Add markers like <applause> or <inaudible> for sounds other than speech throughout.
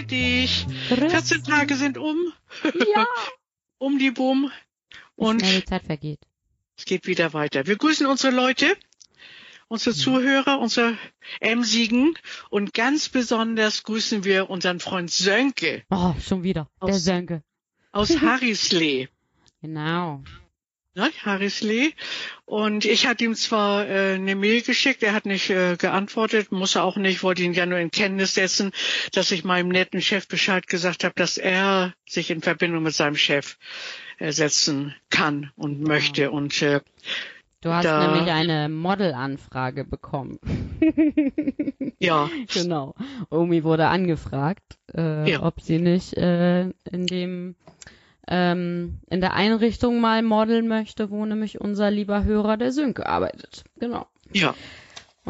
grüße dich. Grüß 14 Tage sind um. Ja. <laughs> um die Boom. Wie Und die Zeit vergeht. es geht wieder weiter. Wir grüßen unsere Leute, unsere Zuhörer, unsere Emsigen und ganz besonders grüßen wir unseren Freund Sönke Oh, schon wieder. Der Aus- Sönke. aus <laughs> Harrislee. Genau. Ne, Harrislee. Und ich hatte ihm zwar äh, eine Mail geschickt, er hat nicht äh, geantwortet, muss er auch nicht, wollte ihn ja nur in Kenntnis setzen, dass ich meinem netten Chef Bescheid gesagt habe, dass er sich in Verbindung mit seinem Chef äh, setzen kann und möchte. Und äh, Du hast Da- nämlich eine Modelanfrage bekommen. <laughs> ja, genau. Omi wurde angefragt, äh, Ja. ob sie nicht äh, in dem ähm, in der Einrichtung mal modeln möchte, wo nämlich unser lieber Hörer der Sönke arbeitet. Genau. ja.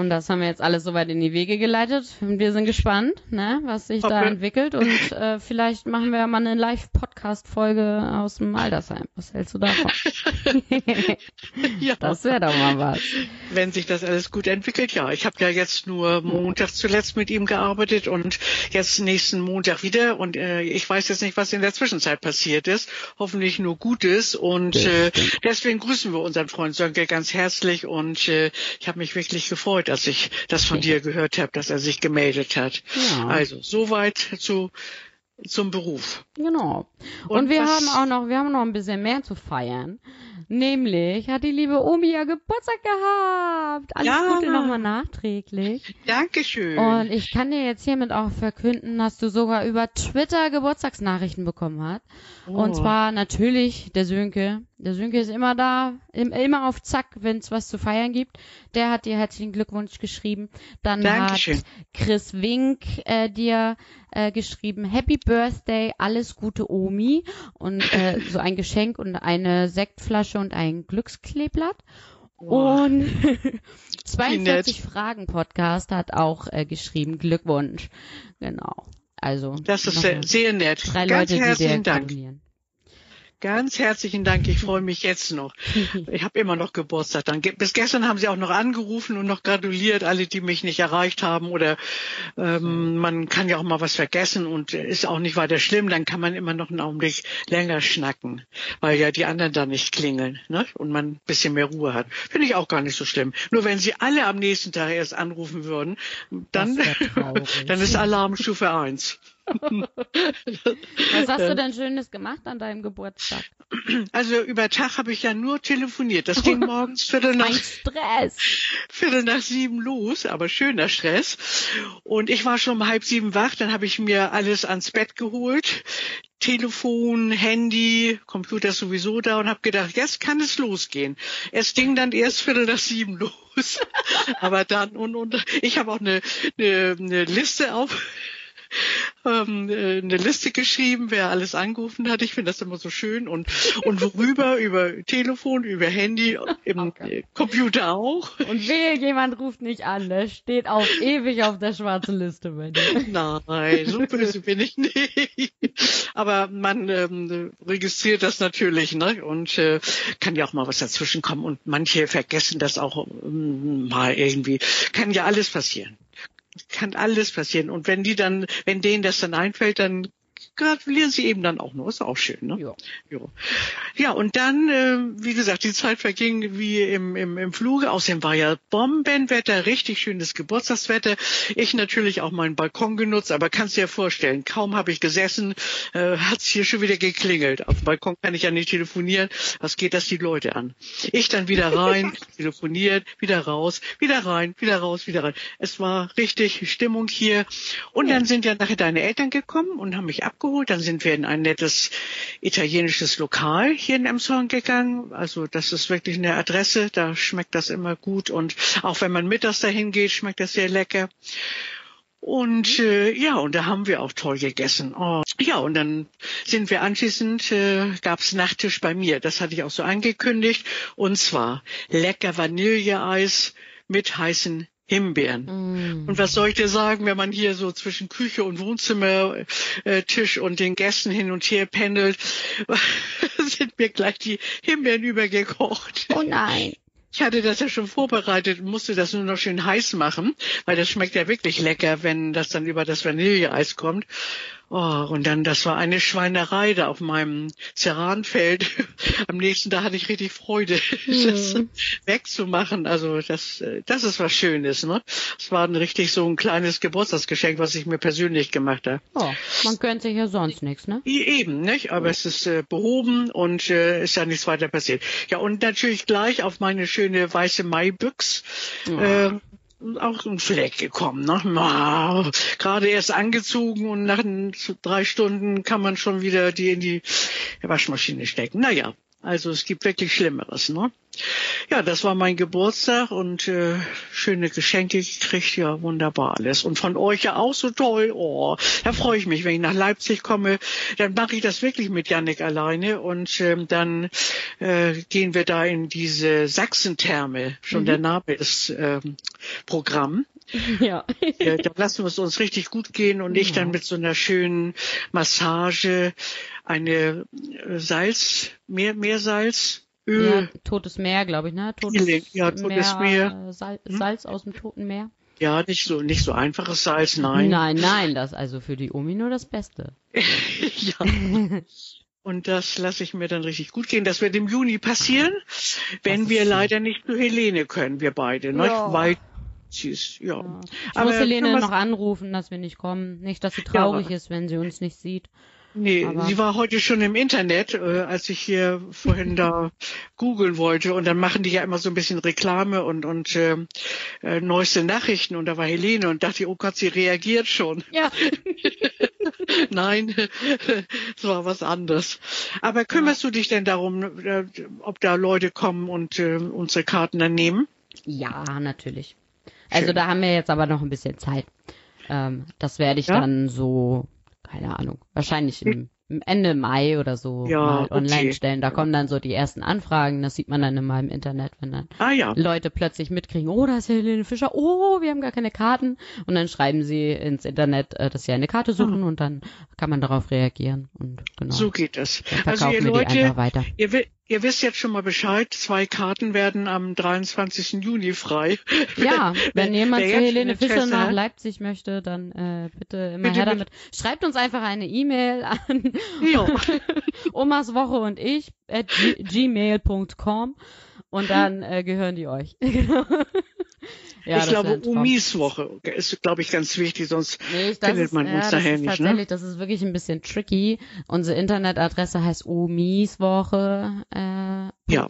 Und das haben wir jetzt alles soweit in die Wege geleitet. Wir sind gespannt, ne, was sich da Okay. entwickelt. Und <laughs> äh, vielleicht machen wir mal eine Live-Podcast-Folge aus dem Altersheim. Was hältst du davon? <laughs> ja. das wäre doch mal was. wenn sich das alles gut entwickelt, ja. Ich habe ja jetzt nur Montag zuletzt mit ihm gearbeitet und jetzt nächsten Montag wieder. Und äh, ich weiß jetzt nicht, was in der Zwischenzeit passiert ist. Hoffentlich nur Gutes. Und äh, deswegen grüßen wir unseren Freund Sönke ganz herzlich. Und äh, ich habe mich wirklich gefreut, als ich das von dir gehört habe, dass er sich gemeldet hat. Ja. Also soweit zu zum Beruf. Genau. Und, Und wir haben auch noch, wir haben noch ein bisschen mehr zu feiern. Nämlich hat die liebe Omi ja Geburtstag gehabt. Alles Ja. Gute nochmal nachträglich. Dankeschön. Und ich kann dir jetzt hiermit auch verkünden, dass du sogar über Twitter Geburtstagsnachrichten bekommen hast. Und Oh. zwar natürlich der Sönke. Der Sönke ist immer da, im, immer auf Zack, wenn es was zu feiern gibt. Der hat dir herzlichen Glückwunsch geschrieben. Dann Dankeschön. hat Chris Wink äh, dir äh, geschrieben, Happy Birthday, alles Gute Omi. Und äh, so ein Geschenk und eine Sektflasche und ein Glückskleeblatt. Und nett. 42 Fragen Podcast hat auch äh, geschrieben, Glückwunsch. Genau. Also das ist sehr, sehr nett. drei ganz Leute, die dir Dank. gratulieren. Ganz herzlichen Dank. Ich freue mich jetzt noch. <laughs> Ich habe immer noch Geburtstag. Dann bis gestern haben sie auch noch angerufen und noch gratuliert, alle, die mich nicht erreicht haben. Oder ähm, man kann ja auch mal was vergessen und ist auch nicht weiter schlimm. Dann kann man immer noch einen Augenblick länger schnacken, weil ja die anderen da nicht klingeln ne? und man ein bisschen mehr Ruhe hat. Finde ich auch gar nicht so schlimm. Nur wenn sie alle am nächsten Tag erst anrufen würden, dann, <laughs> dann ist Alarmstufe eins. <laughs> Was hast du denn Schönes gemacht an deinem Geburtstag? Also über Tag habe ich ja nur telefoniert. Das <laughs> ging morgens Viertel nach Stress. Viertel nach sieben los, aber schöner Stress. Und ich war schon um halb sieben wach, dann habe ich mir alles ans Bett geholt. Telefon, Handy, Computer sowieso da und habe gedacht, jetzt kann es losgehen. Es ging dann erst Viertel nach sieben los. <laughs> aber dann und und ich habe auch eine, eine, eine Liste auf ähm, äh, eine Liste geschrieben, wer alles angerufen hat. Ich finde das immer so schön und und worüber <laughs> über Telefon, über Handy, im Okay. Computer auch. Und wehe, jemand ruft nicht an. Der steht auf <laughs> ewig auf der schwarzen Liste bei dir. Nein, so böse bin ich nicht. Aber man ähm, registriert das natürlich, ne? Und äh, kann ja auch mal was dazwischen kommen. Und manche vergessen das auch ähm, mal irgendwie. Kann ja alles passieren. Kann alles passieren. Und wenn die dann, wenn denen das dann einfällt, dann gratulieren sie eben dann auch nur. Ist auch schön, ne? Ja. Ja, ja und dann, äh, wie gesagt, die Zeit verging wie im, im, im Fluge. Außerdem war ja Bombenwetter, richtig schönes Geburtstagswetter. Ich natürlich auch meinen Balkon genutzt, aber kannst dir ja vorstellen, kaum habe ich gesessen, äh, hat's hier schon wieder geklingelt. Auf dem Balkon kann ich ja nicht telefonieren. Was geht das die Leute an? Ich dann wieder rein, <laughs> telefoniert, wieder raus, wieder rein, wieder raus, wieder rein. Es war richtig Stimmung hier. Und dann sind ja nachher deine Eltern gekommen und haben mich abgeholt. Dann sind wir in ein nettes italienisches Lokal hier in Emshorn gegangen. Also das ist wirklich eine Adresse. Da schmeckt das immer gut. Und auch wenn man mittags dahin geht, schmeckt das sehr lecker. Und äh, ja, und da haben wir auch toll gegessen. Oh. Ja, und dann sind wir anschließend, äh, gab's Nachtisch bei mir. Das hatte ich auch so angekündigt. Und zwar lecker Vanilleeis mit heißen Himbeeren. Mm. Und was soll ich dir sagen, wenn man hier so zwischen Küche und Wohnzimmertisch äh, Tisch und den Gästen hin und her pendelt, <laughs> sind mir gleich die Himbeeren übergekocht. Oh nein. Ich hatte das ja schon vorbereitet und musste das nur noch schön heiß machen, weil das schmeckt ja wirklich lecker, wenn das dann über das Vanilleeis kommt. Oh, und dann, das war eine Schweinerei da auf meinem Ceranfeld. <laughs> Am nächsten Tag hatte ich richtig Freude, <laughs> Mhm. das wegzumachen. Also das, äh, das ist was Schönes, ne? Es war ein richtig so ein kleines Geburtstagsgeschenk, was ich mir persönlich gemacht habe. Oh, man gönnt sich ja sonst nichts, ne? Eben, nicht? Aber es ist äh, behoben und äh, ist ja nichts weiter passiert. Ja, und natürlich gleich auf meine schöne weiße Maibüchs. Äh, auch ein Fleck gekommen, ne? Gerade erst angezogen und nach drei Stunden kann man schon wieder die in die Waschmaschine stecken. Naja, also es gibt wirklich Schlimmeres, ne? Ja, das war mein Geburtstag und äh, schöne Geschenke gekriegt, ja, wunderbar alles. Und von euch ja auch so toll. Oh, da freue ich mich, wenn ich nach Leipzig komme, dann mache ich das wirklich mit Yannick alleine und ähm, dann äh, gehen wir da in diese Sachsentherme. Schon der Name ist ähm, Programm. <laughs> Ja. Ja, da lassen wir es uns richtig gut gehen und ich dann mit so einer schönen Massage, eine äh, Salz, mehr, Meersalz, ja, Öl. totes Meer, glaube ich, ne? Totes ja, totes Meer. äh, Sal Salz aus dem Toten Meer. Ja, nicht so, nicht so einfaches Salz, nein. Nein, nein, das also für die Omi nur das Beste. <laughs> ja. Und das lasse ich mir dann richtig gut gehen. Das wird im Juni passieren, wenn wir leider nicht zu Helene können, wir beide, ne? Ja. Weil ist, ja. Ja. Ich Aber muss Helene noch anrufen, dass wir nicht kommen. Nicht, dass sie traurig ist, wenn sie uns nicht sieht. Nee, Aber- sie war heute schon im Internet, äh, als ich hier vorhin da googeln wollte und dann machen die ja immer so ein bisschen Reklame und und äh, äh, neueste Nachrichten und da war Helene und dachte, oh Gott, sie reagiert schon. Ja. <laughs> Nein, es war was anderes. Aber kümmerst du dich denn darum, äh, ob da Leute kommen und äh, unsere Karten dann nehmen? Ja, natürlich. Also Schön. da haben wir jetzt aber noch ein bisschen Zeit. Ähm, das werde ich Ja? dann so, keine Ahnung, wahrscheinlich im, im Ende Mai oder so Ja, mal okay. online stellen. Da kommen dann so die ersten Anfragen. Das sieht man dann immer im Internet, wenn dann Ah ja, Leute plötzlich mitkriegen, oh, da ist ja Helene Fischer, oh, wir haben gar keine Karten. Und dann schreiben sie ins Internet, äh, dass sie eine Karte suchen und dann kann man darauf reagieren. Und genau, so geht es. dann Also verkaufen ihr wir die Leute, einfach weiter. Ihr, wi- ihr wisst jetzt schon mal Bescheid, zwei Karten werden am 23. Juni frei. Ja, <laughs> wenn jemand zu Helene Fischer nach Leipzig möchte, dann äh, bitte immer Bitte, her bitte. damit. Schreibt uns einfach eine E-Mail <laughs> an Ja. <laughs> Omas Woche und ich at gmail.com und dann äh, gehören die euch. Ja, ich glaube. Umis Woche ist, glaube ich, ganz wichtig, sonst Nee, findet ist, man ja, uns das daher ist nicht, ne? tatsächlich, das ist wirklich ein bisschen tricky. Unsere Internetadresse heißt omiswoche.de äh, Ja.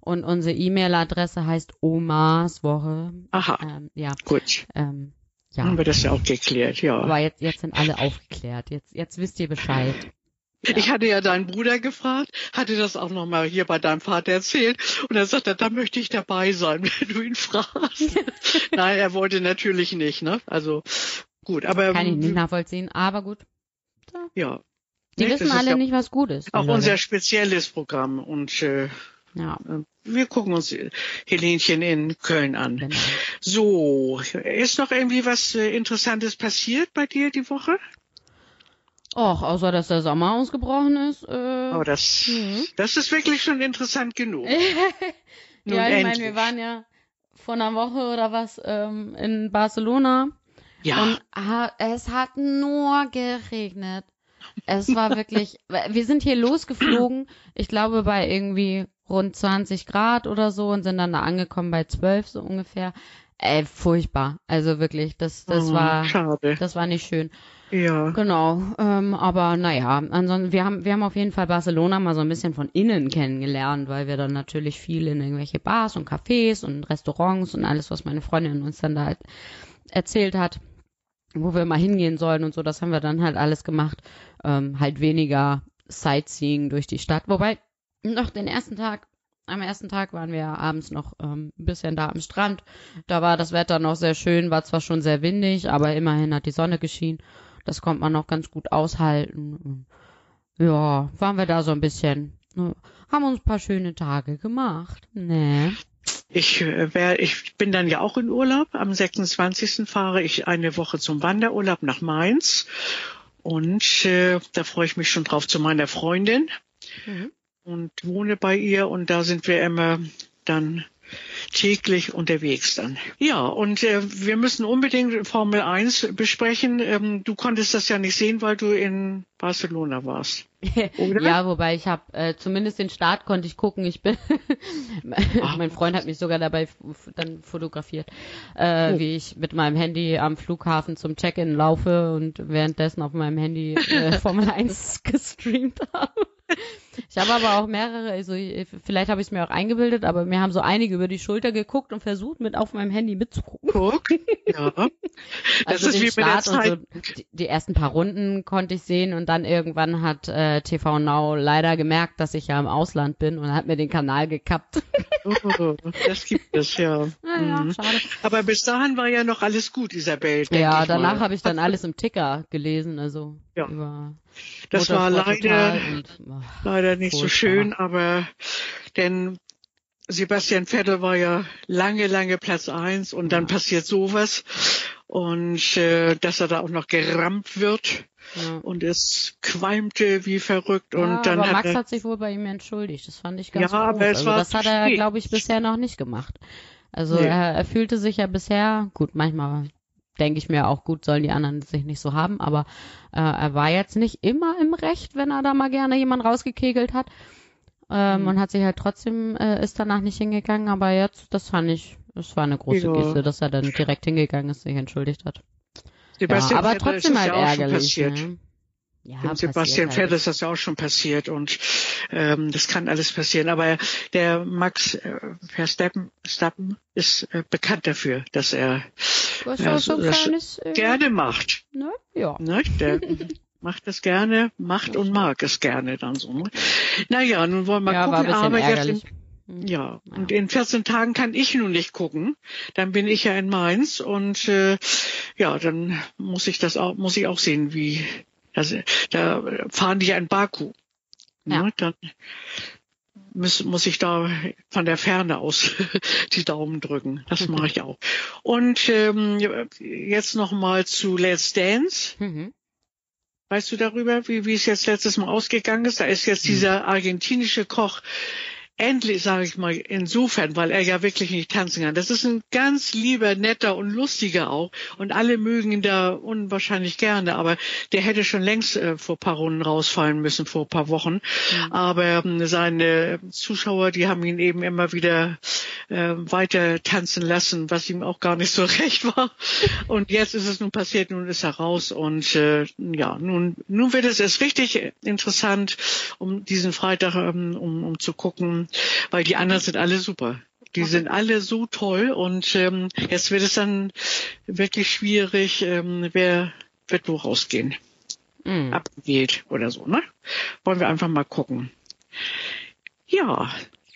und unsere E-Mail-Adresse heißt omaswoche. Aha, Ähm, ja, gut. ähm, ja. Haben wir das ja auch geklärt, ja. Aber jetzt, jetzt sind alle aufgeklärt. Jetzt, jetzt wisst ihr Bescheid. Ich hatte ja deinen Bruder gefragt, hatte das auch nochmal hier bei deinem Vater erzählt und er sagte, da möchte ich dabei sein, <laughs> wenn du ihn fragst. <laughs> Nein, er wollte natürlich nicht, ne? Also gut, aber Kann ich nicht nachvollziehen, aber gut. ja. Die Ne, das wissen alle ja nicht, was gut ist. die Auch Leute. unser spezielles Programm und äh, Ja, wir gucken uns Helenchen in Köln an. genau. So, ist noch irgendwie was äh, Interessantes passiert bei dir die Woche? Och, außer dass der Sommer ausgebrochen ist. Äh, Oh, das, Mhm. das ist wirklich schon interessant genug. Nun <laughs> ja, ich meine, wir waren ja vor einer Woche oder was ähm, in Barcelona ja, und es hat nur geregnet. Es war <laughs> wirklich, wir sind hier losgeflogen, ich glaube bei irgendwie rund 20 Grad oder so und sind dann da angekommen bei 12 so ungefähr. Ey, furchtbar. Also wirklich, das, das oh, war, schade. das war nicht schön. Ja, Genau, ähm, aber naja, ansonsten, wir haben, wir haben auf jeden Fall Barcelona mal so ein bisschen von innen kennengelernt, weil wir dann natürlich viel in irgendwelche Bars und Cafés und Restaurants und alles, was meine Freundin uns dann da halt erzählt hat, wo wir mal hingehen sollen und so, das haben wir dann halt alles gemacht. Ähm, halt weniger Sightseeing durch die Stadt. Wobei, noch den ersten Tag, am ersten Tag waren wir abends noch ähm, ein bisschen da am Strand. Da war das Wetter noch sehr schön, war zwar schon sehr windig, aber immerhin hat die Sonne geschienen. Das konnte man noch ganz gut aushalten. Und Ja, waren wir da so ein bisschen, ne, haben uns ein paar schöne Tage gemacht. Ne. ich, äh, wär, ich bin dann ja auch in Urlaub. Am 26. fahre ich eine Woche zum Wanderurlaub nach Mainz. Und äh, da freue ich mich schon drauf zu meiner Freundin Mhm. und wohne bei ihr. Und da sind wir immer dann täglich unterwegs dann. Ja, und äh, wir müssen unbedingt Formel 1 besprechen. Ähm, du konntest das ja nicht sehen, weil du in Barcelona warst. <laughs> ja, wobei ich habe äh, zumindest den Start konnte ich gucken. Ich bin <laughs> mein Freund hat mich sogar dabei dann fotografiert, äh, oh. wie ich mit meinem Handy am Flughafen zum Check-in laufe und währenddessen auf meinem Handy äh, <laughs> Formel 1 gestreamt habe. Ich habe aber auch mehrere, also vielleicht habe ich es mir auch eingebildet, aber mir haben so einige über die Schulter geguckt und versucht, mit auf meinem Handy mitzugucken. Guck, ja. <laughs> Das also ist wie Start mit der Zeit. Und so, die, die, ersten paar Runden konnte ich sehen und dann irgendwann hat äh, TV Now leider gemerkt, dass ich ja im Ausland bin und hat mir den Kanal gekappt. Oh, das gibt es ja. <laughs> Naja, mhm. schade. Aber bis dahin war ja noch alles gut, Isabel. Ja, danach habe ich dann alles im Ticker gelesen, also ja. über das war leider, und, oh, leider nicht furchtbar. so schön, aber denn Sebastian Vettel war ja lange, lange Platz eins und dann passiert sowas und äh, dass er da auch noch gerammt wird ja. und es qualmte wie verrückt und ja, dann aber Max hat, er, hat sich wohl bei ihm entschuldigt. Das fand ich ganz ja, aber es also war das hat er, glaube ich, bisher noch nicht gemacht. Also nee. er, er fühlte sich ja bisher gut. Manchmal denke ich mir auch gut, sollen die anderen sich nicht so haben, aber äh, er war jetzt nicht immer im Recht, wenn er da mal gerne jemand rausgekegelt hat. Ähm, mhm. Und hat sich halt trotzdem, äh, ist danach nicht hingegangen, aber jetzt, das fand ich, das war eine große ja. Geste, dass er dann direkt hingegangen ist, sich entschuldigt hat. Sebastian ja, aber trotzdem halt ja ärgerlich. Ne? Ja, Dem Sebastian halt. Vettel ist das ja auch schon passiert und ähm, das kann alles passieren. Aber der Max äh, Verstappen Stappen ist äh, bekannt dafür, dass er Was äh, so kleines, äh, gerne macht. Ne? Ja. Ne? Der <laughs> macht das gerne, macht und mag es gerne dann so. Ne? Naja, nun wollen wir ja, gucken, aber jetzt in, ja, und in 14 Tagen kann ich nun nicht gucken. Dann bin ich ja in Mainz und äh, ja, dann muss ich das auch, muss ich auch sehen, wie also, da fahren die ja in Baku. Ja. Ne? Dann muss, muss ich da von der Ferne aus <laughs> die Daumen drücken. Das mache ich auch. Und ähm, jetzt noch mal zu Let's Dance. Mhm. Weißt du darüber, wie, wie es jetzt letztes Mal ausgegangen ist? Da ist jetzt dieser argentinische Koch endlich, sage ich mal, insofern, weil er ja wirklich nicht tanzen kann. Das ist ein ganz lieber, netter und lustiger auch. Und alle mögen ihn da unwahrscheinlich gerne. Aber der hätte schon längst äh, vor paar Runden rausfallen müssen, vor paar Wochen. Mhm. Aber ähm, seine Zuschauer, die haben ihn eben immer wieder äh, weiter tanzen lassen, was ihm auch gar nicht so <laughs> recht war. Und jetzt ist es nun passiert, nun ist er raus. Und äh, ja, nun, nun wird es erst richtig interessant, um diesen Freitag, ähm, um, um zu gucken, weil die anderen sind alle super. Die sind alle so toll und ähm, jetzt wird es dann wirklich schwierig, ähm, wer wird wo rausgehen. Mhm. Abgewählt oder so, ne? Wollen wir einfach mal gucken. Ja,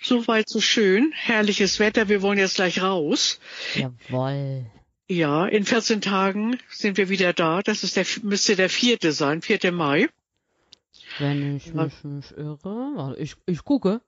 soweit so schön. Herrliches Wetter. Wir wollen jetzt gleich raus. Jawoll. Ja, in 14 Tagen sind wir wieder da. Das ist der, müsste der vierte sein, 4. Mai. Wenn ich mich nicht irre. Ich, ich gucke.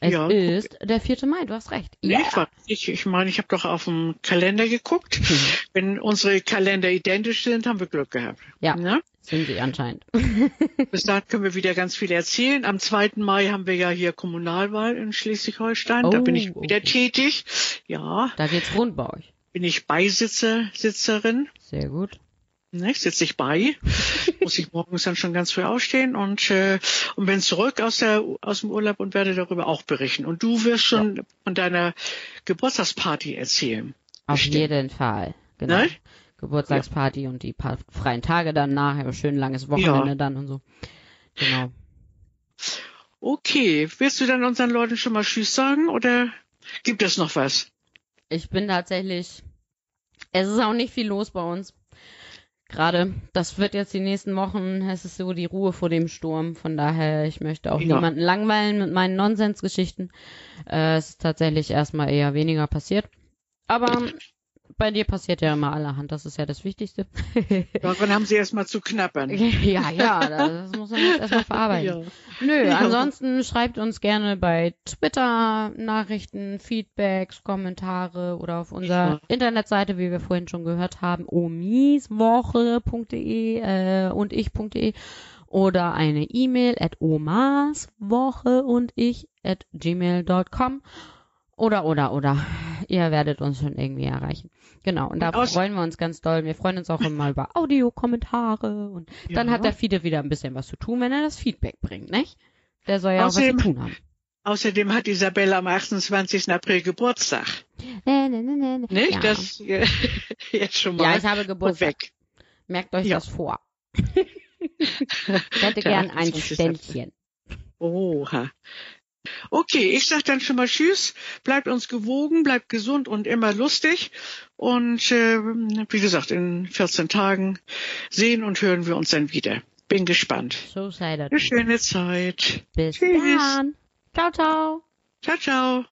Es ja, ist der 4. Mai, du hast recht. Ja, yeah. ich, ich meine, ich habe doch auf dem Kalender geguckt. Mhm. Wenn unsere Kalender identisch sind, haben wir Glück gehabt. Ja, ja? Sind sie anscheinend. <laughs> Bis dahin können wir wieder ganz viel erzählen. Am 2. Mai haben wir ja hier Kommunalwahl in Schleswig-Holstein. Oh, da bin ich oh, wieder okay. tätig. Ja. Da geht's rund bei euch. Bin ich Beisitzer, Sitzerin. Sehr gut. Ne, sitze ich bei, <laughs> muss ich morgens dann schon ganz früh aufstehen und, äh, und bin zurück aus, der, aus dem Urlaub und werde darüber auch berichten. Und du wirst schon ja. von deiner Geburtstagsparty erzählen. Auf bestimmt. jeden Fall, genau. Ne? Geburtstagsparty ja. und die paar freien Tage danach, ein schön langes Wochenende ja. dann und so. Genau. Okay, willst du dann unseren Leuten schon mal Tschüss sagen oder gibt es noch was? Ich bin tatsächlich, es ist auch nicht viel los bei uns gerade, das wird jetzt die nächsten Wochen, es ist so die Ruhe vor dem Sturm. Von daher, ich möchte auch ja. niemanden langweilen mit meinen Nonsensgeschichten. Äh, es ist tatsächlich erstmal eher weniger passiert. Aber bei dir passiert ja immer allerhand, das ist ja das Wichtigste. <laughs> Daran haben sie erstmal zu knappern. <laughs> ja, ja, das <laughs> muss man jetzt erstmal verarbeiten. Ja. Nö, ja. ansonsten schreibt uns gerne bei Twitter Nachrichten, Feedbacks, Kommentare oder auf unserer ja. Internetseite, wie wir vorhin schon gehört haben, omiswoche.de äh, und ich.de oder eine E-Mail at omaswoche und ich at gmail.com oder, oder, oder. ihr werdet uns schon irgendwie erreichen. Genau, und da Und freuen wir uns ganz doll. Wir freuen uns auch immer über Audiokommentare und dann Ja. hat der Fiete wieder ein bisschen was zu tun, wenn er das Feedback bringt, nicht? Der soll ja Außerdem- auch was zu tun haben. Außerdem hat Isabelle am 28. April Geburtstag. Nee, nee, nee, nee. Nicht? Ja. Das äh, <laughs> jetzt schon mal ja, ich habe Geburtstag. vorweg. Merkt euch Ja. das vor. <laughs> ich hätte gern ein 28. Ständchen. Oha. Okay, ich sag dann schon mal Tschüss. Bleibt uns gewogen, bleibt gesund und immer lustig. Und äh, wie gesagt, in 14 Tagen sehen und hören wir uns dann wieder. Bin gespannt. So sei das. Eine schöne Zeit. Bis Tschüss. dann. Ciao, ciao. Ciao, ciao.